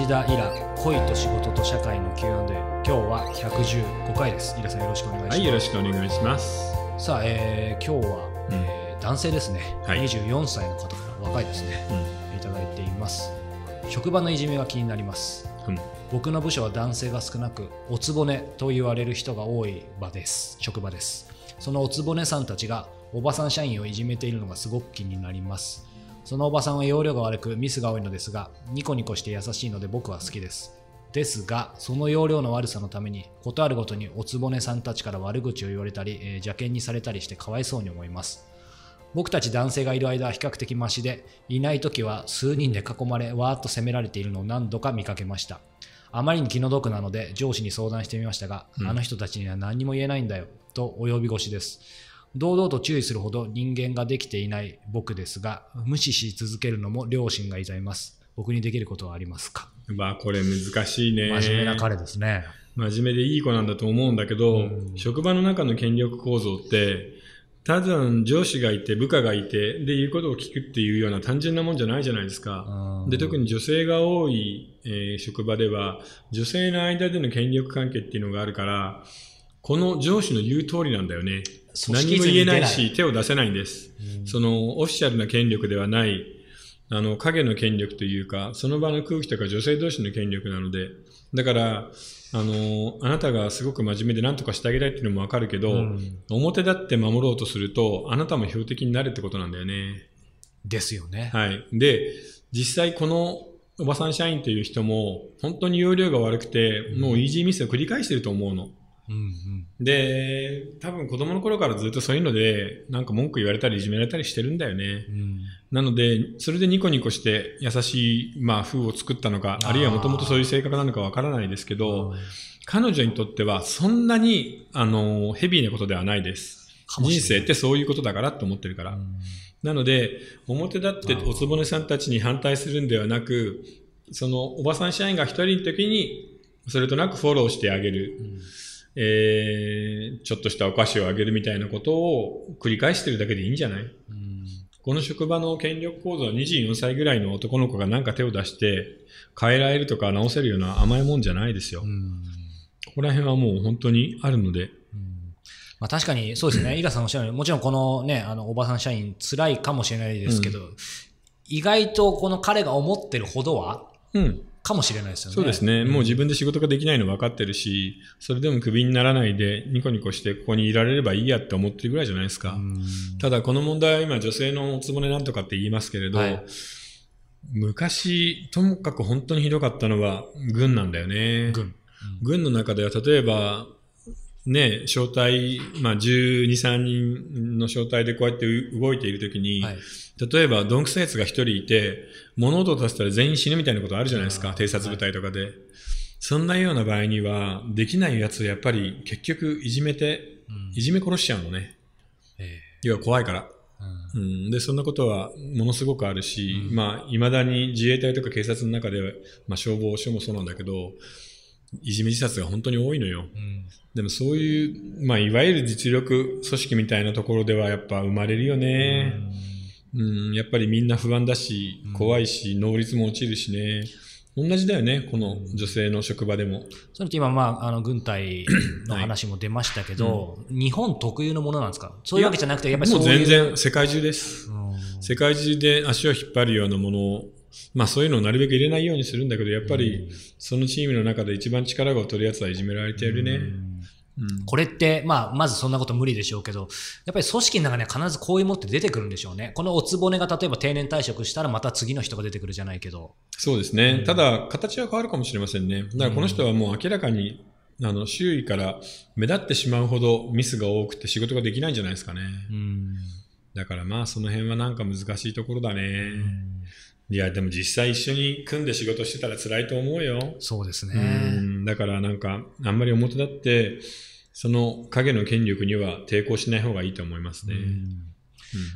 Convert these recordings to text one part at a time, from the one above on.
にちは早川洋平です石田イラ恋と仕事と社会の Q&A 今日は115回です。イラさんよろしくお願いします、はい、よろしくお願いします。さあ、えー今日は、うん。えー男性ですね、はい。24歳の方から若いですね、いただいています。職場のいじめが気になります。うん。僕の部署は男性が少なくおつぼねと言われる人が多い場です。職場です。そのおつぼねさんたちがおばさん社員をいじめているのがすごく気になりますそのおばさんは容量が悪くミスが多いのですがニコニコして優しいので僕は好きです。ですがその容量の悪さのためにことあるごとにおつぼねさんたちから悪口を言われたり、えー邪険にされたりしてかわいそうに思います。僕たち男性がいる間は比較的マシでいない時は数人で囲まれわーっと責められているのを何度か見かけました。あまりに気の毒なので上司に相談してみましたが、うん。あの人たちには何にも言えないんだよと及び腰です堂々と注意するほど人間ができていない僕ですが無視し続けるのも良心が痛います僕にできることはありますか？まあ、これ難しいね。真面目な彼ですね真面目でいい子なんだと思うんだけど、うん職場の中の権力構造って、ただ上司がいて部下がいて、で、言うことを聞くっていうような単純なもんじゃないじゃないですか。うんで、特に女性が多い、えー職場では、女性の間での権力関係っていうのがあるから、この上司の言う通りなんだよね。何も言えないし、手を出せないんです。うんそのオフィシャルな権力ではない、あの影の権力というか、その場の空気とか女性同士の権力なので、だから、あの、あなたがすごく真面目で何とかしてあげたいっていうのもわかるけど、うん表立って守ろうとすると、あなたも標的になるってことなんだよね。ですよね、はい。で、実際このおばさん社員という人も、本当に容量が悪くて、もうイージーミスを繰り返してると思うの。うんうんで、多分子供の頃からずっとそういうので、なんか文句言われたりいじめられたりしてるんだよね。うんなので、それでニコニコして優しい、まあ、風を作ったのか、あるいはもともとそういう性格なのかわからないですけど、彼女にとってはそんなに、あの、ヘビーなことではないです。人生ってそういうことだからって思ってるから。うんなので、表立っておつぼねさんたちに反対するんではなく、そのおばさん社員が一人の時に、それとなくフォローしてあげる。うんえー、ちょっとしたお菓子をあげるみたいなことを繰り返してるだけでいいんじゃない？うんこの職場の権力構造は24歳ぐらいの男の子がなんか手を出して変えられるとか直せるような甘いもんじゃないですよ。こうんこら辺はもう本当にあるので。うんまあ、確かにそうですね、イラさんおっしゃるように、もちろんこのね、あのおばさん社員、辛いかもしれないですけど、意外とこの彼が思ってるほどは、うん。かもしれないですよね。そうですね。もう自分で仕事ができないの分かってるし、それでもクビにならないでニコニコしてここにいられればいいやって思ってるぐらいじゃないですか。うんただこの問題は今女性のおつぼねなんとかって言いますけれど、はい昔、ともかく本当にひどかったのは軍なんだよね。軍。軍の中では例えば、ね、招待、まあ、12、3人の招待でこうやってう動いているときに、はい。例えば、どんくさいやつが一人いて、物音を出したら全員死ぬみたいなことあるじゃないですか、偵察部隊とかで。そんなような場合には、できないやつをやっぱり結局いじめて、うん。いじめ殺しちゃうのね。え要は怖いから。えうん。うん、で、そんなことはものすごくあるし、うん。まあ、未だに自衛隊とか警察の中では、まあ、消防署もそうなんだけど、いじめ自殺が本当に多いのよ。うんでもそういう、まあ、いわゆる実力組織みたいなところではやっぱ生まれるよね。うん、やっぱりみんな不安だしうん、怖いし、能率も落ちるしね。同じだよね、この女性の職場でも。それって今、まあ、あの軍隊の話も出ましたけど、日本特有のものなんですか？そういうわけじゃなくて、やっぱりもそうういう。全然世界中です。うん世界中で足を引っ張るようなものを、まあそういうのをなるべく入れないようにするんだけど、やっぱりそのチームの中で一番力が劣るやつはいじめられてるね。うんうんこれって、まあ、まずそんなこと無理でしょうけど、やっぱり組織の中には必ずこういうものって出てくるんでしょうね。このおつぼねが例えば定年退職したらまた次の人が出てくるじゃないけど。そうですね。うんただ、形は変わるかもしれませんね。だからこの人はもう明らかに、あの、周囲から目立ってしまうほどミスが多くて仕事ができないんじゃないですかね。うんだからまあその辺はなんか難しいところだね。いや、でも実際一緒に組んで仕事してたら辛いと思うよ。そうですうね。んだからなんか、あんまり表立って、その影の権力には抵抗しない方がいいと思いますね。うん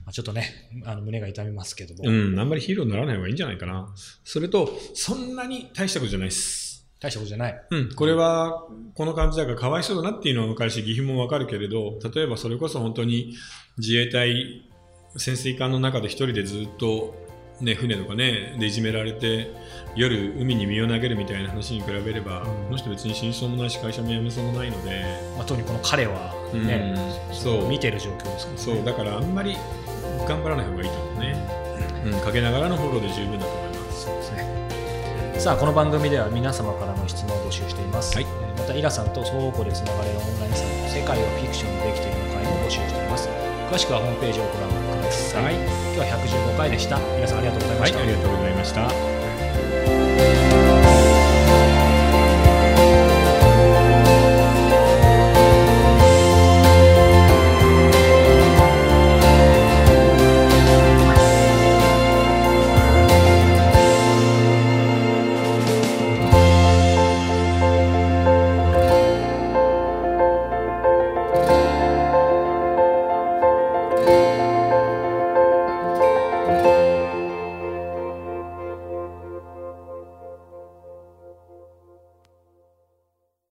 まあちょっとね、あの胸が痛みますけども、うん、うんあんまりヒーローにならない方がいいんじゃないかな。それと、そんなに大したことじゃないです。大したことじゃない。うん、これは、この感じだからかわいそうだなっていうのは分かるし、義憤も分かるけれど、例えばそれこそ本当に自衛隊潜水艦の中で一人でずっとね、船とかねでいじめられて夜海に身を投げるみたいな話に比べれば、うん。この人別に死にそうもないし会社も辞めそうもないので、まあ、特にこの彼はね、うん。そう。見てる状況ですからね。そう。だからあんまり頑張らない方がいいと思うね、うん、かけながらのフォローで十分だと思います。そうですね。さあこの番組では皆様からの質問を募集しています、はい。えーまたイラさんと相互でつながれるオンラインサイト世界はフィクションにできているの会も募集しています詳しくはホームページをご覧ください、はい。今日は115回でした。皆さんありがとうございました、はいありがとうございました